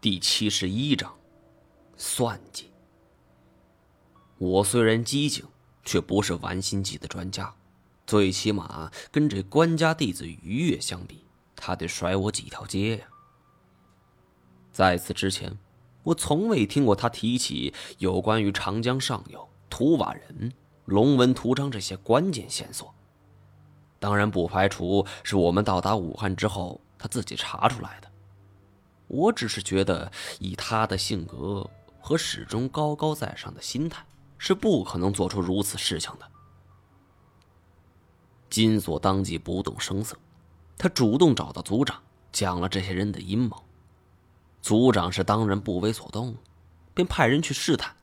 第七十一章，算计。我虽然机警，却不是玩心计的专家，最起码跟这官家弟子于越相比，他得甩我几条街呀。在此之前，我从未听过他提起有关于长江上游图瓦人、龙纹图章这些关键线索。当然，不排除是我们到达武汉之后他自己查出来的。我只是觉得，以他的性格和始终高高在上的心态，是不可能做出如此事情的。金锁当即不动声色，他主动找到族长，讲了这些人的阴谋。族长是当然不为所动，便派人去试探。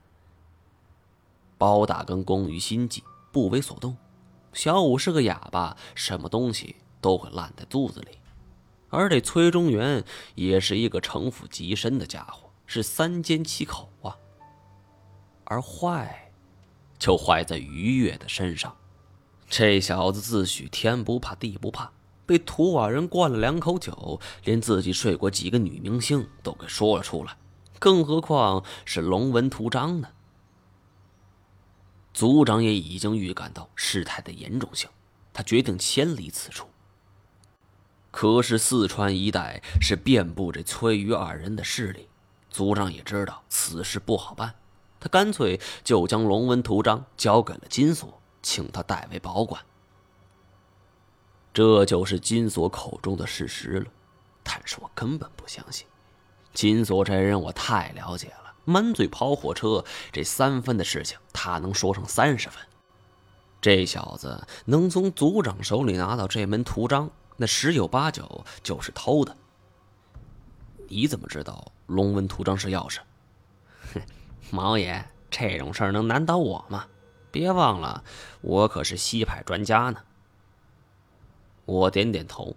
包大根工于心计，不为所动。小五是个哑巴，什么东西都会烂在肚子里。而这崔中原也是一个城府极深的家伙，是三缄其口啊。而坏，就坏在于越的身上。这小子自诩天不怕地不怕，被土瓦人灌了两口酒，连自己睡过几个女明星都给说了出来，更何况是龙纹图章呢？族长也已经预感到事态的严重性，他决定迁离此处。可是四川一带是遍布着崔于二人的势力，族长也知道此事不好办，他干脆就将龙纹图章交给了金锁，请他代为保管。这就是金锁口中的事实了，但是我根本不相信，金锁这人我太了解了，满嘴跑火车，这三分的事情他能说成三十分。这小子能从族长手里拿到这门图章。那十有八九就是偷的。你怎么知道龙纹图章是钥匙？哼，毛爷，这种事儿能难倒我吗？别忘了，我可是西派专家呢。我点点头，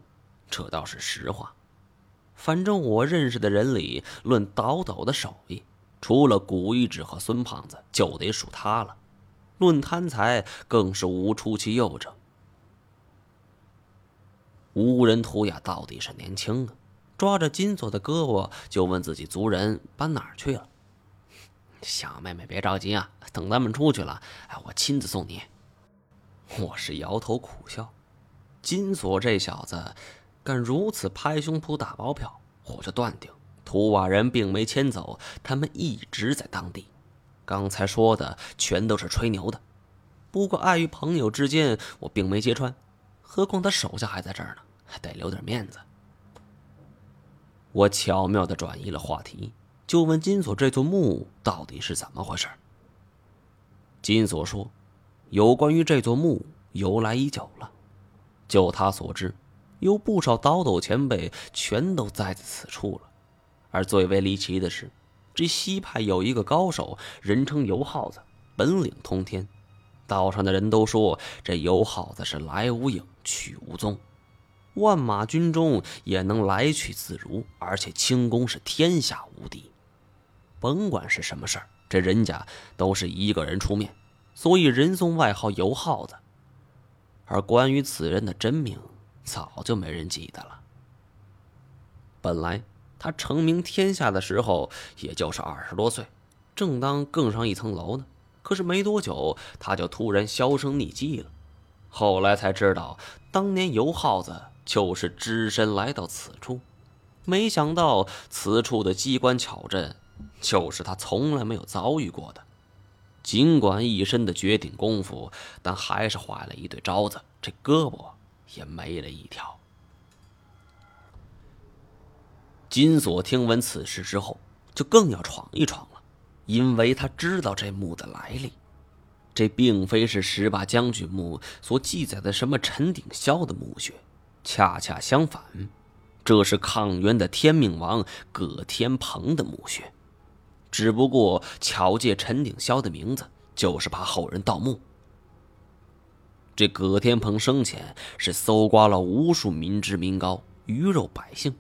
这倒是实话。反正我认识的人里，论倒斗的手艺，除了古一指和孙胖子，就得数他了。论贪财，更是无出其右者。无人图雅到底是年轻啊，抓着金锁的胳膊就问自己族人搬哪儿去了。小妹妹别着急啊，等咱们出去了，哎，我亲自送你。我是摇头苦笑，金锁这小子敢如此拍胸脯打包票，我就断定图瓦人并没迁走，他们一直在当地。刚才说的全都是吹牛的，不过碍于朋友之间，我并没揭穿。何况他手下还在这儿呢，还得留点面子。我巧妙的转移了话题，就问金锁这座墓到底是怎么回事。金锁说：“有关于这座墓由来已久了，就他所知，有不少倒斗前辈全都栽在此处了。而最为离奇的是，这西派有一个高手，人称油耗子，本领通天。”道上的人都说，这油耗子是来无影去无踪，万马军中也能来去自如，而且轻功是天下无敌。甭管是什么事儿，这人家都是一个人出面，所以人送外号“油耗子”。而关于此人的真名，早就没人记得了。本来他成名天下的时候，也就是二十多岁，正当更上一层楼呢。可是没多久，他就突然销声匿迹了。后来才知道，当年油耗子就是只身来到此处，没想到此处的机关巧阵，就是他从来没有遭遇过的。尽管一身的绝顶功夫，但还是坏了一对招子，这胳膊也没了一条。金锁听闻此事之后，就更要闯一闯了。因为他知道这墓的来历，这并非是十八将军墓所记载的什么陈鼎霄的墓穴，恰恰相反，这是抗元的天命王葛天鹏的墓穴。只不过巧借陈鼎霄的名字，就是怕后人盗墓。这葛天鹏生前是搜刮了无数民脂民膏、鱼肉百姓，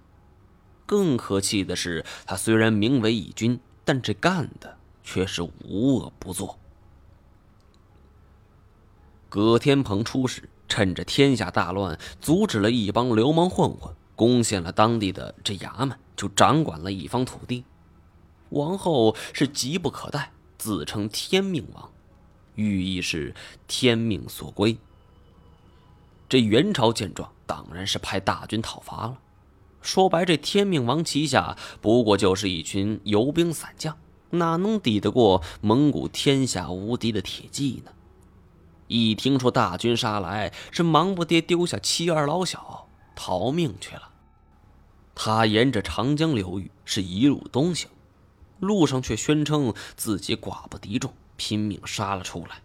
更可气的是，他虽然名为义军，但这干的。却是无恶不作。葛天鹏出使，趁着天下大乱，阻止了一帮流氓混混攻陷了当地的这衙门，就掌管了一方土地。王后是急不可待，自称天命王，寓意是天命所归。这元朝见状，当然是派大军讨伐了。说白，这天命王旗下不过就是一群游兵散将，哪能抵得过蒙古天下无敌的铁骑呢？一听说大军杀来，是忙不迭丢下妻儿老小，逃命去了。他沿着长江流域是一路东行，路上却宣称自己寡不敌众，拼命杀了出来。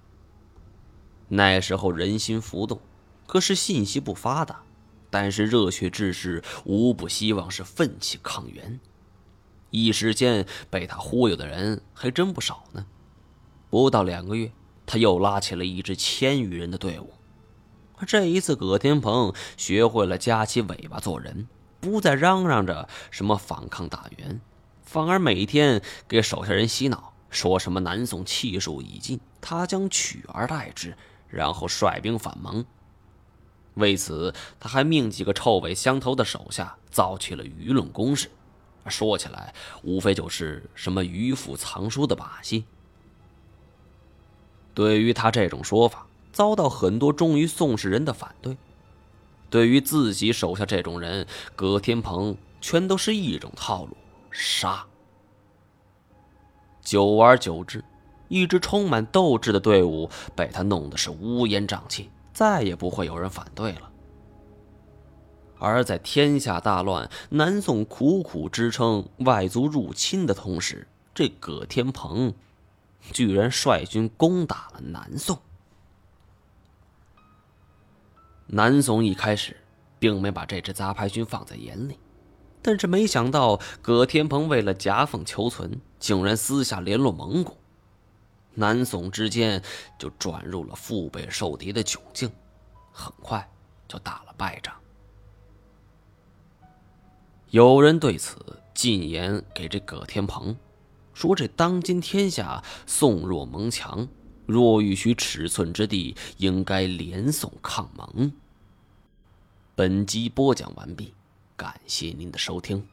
那时候人心浮动，可是信息不发达，但是热血志士无不希望是奋起抗元。一时间被他忽悠的人还真不少呢。不到两个月。他又拉起了一支千余人的队伍。这一次，葛天鹏学会了夹起尾巴做人，不再嚷嚷着什么反抗大元，反而每天给手下人洗脑，说什么南宋气数已尽，他将取而代之，然后率兵反蒙。为此，他还命几个臭味相投的手下造起了舆论攻势。说起来，无非就是什么迂腐藏书的把戏。对于他这种说法，遭到很多忠于宋氏人的反对。对于自己手下这种人，葛天鹏全都是一种套路：杀。久而久之，一支充满斗志的队伍被他弄得是乌烟瘴气，再也不会有人反对了。而在天下大乱、南宋苦苦支撑外族入侵的同时，这葛天鹏。居然率军攻打了南宋。南宋一开始并没把这支杂牌军放在眼里，但是没想到葛天鹏为了夹缝求存，竟然私下联络蒙古，南宋之间就转入了腹背受敌的窘境，很快就打了败仗。有人对此进言给这葛天鹏。说这当今天下，宋若蒙强，若欲取尺寸之地，应该联宋抗蒙。本集播讲完毕，感谢您的收听。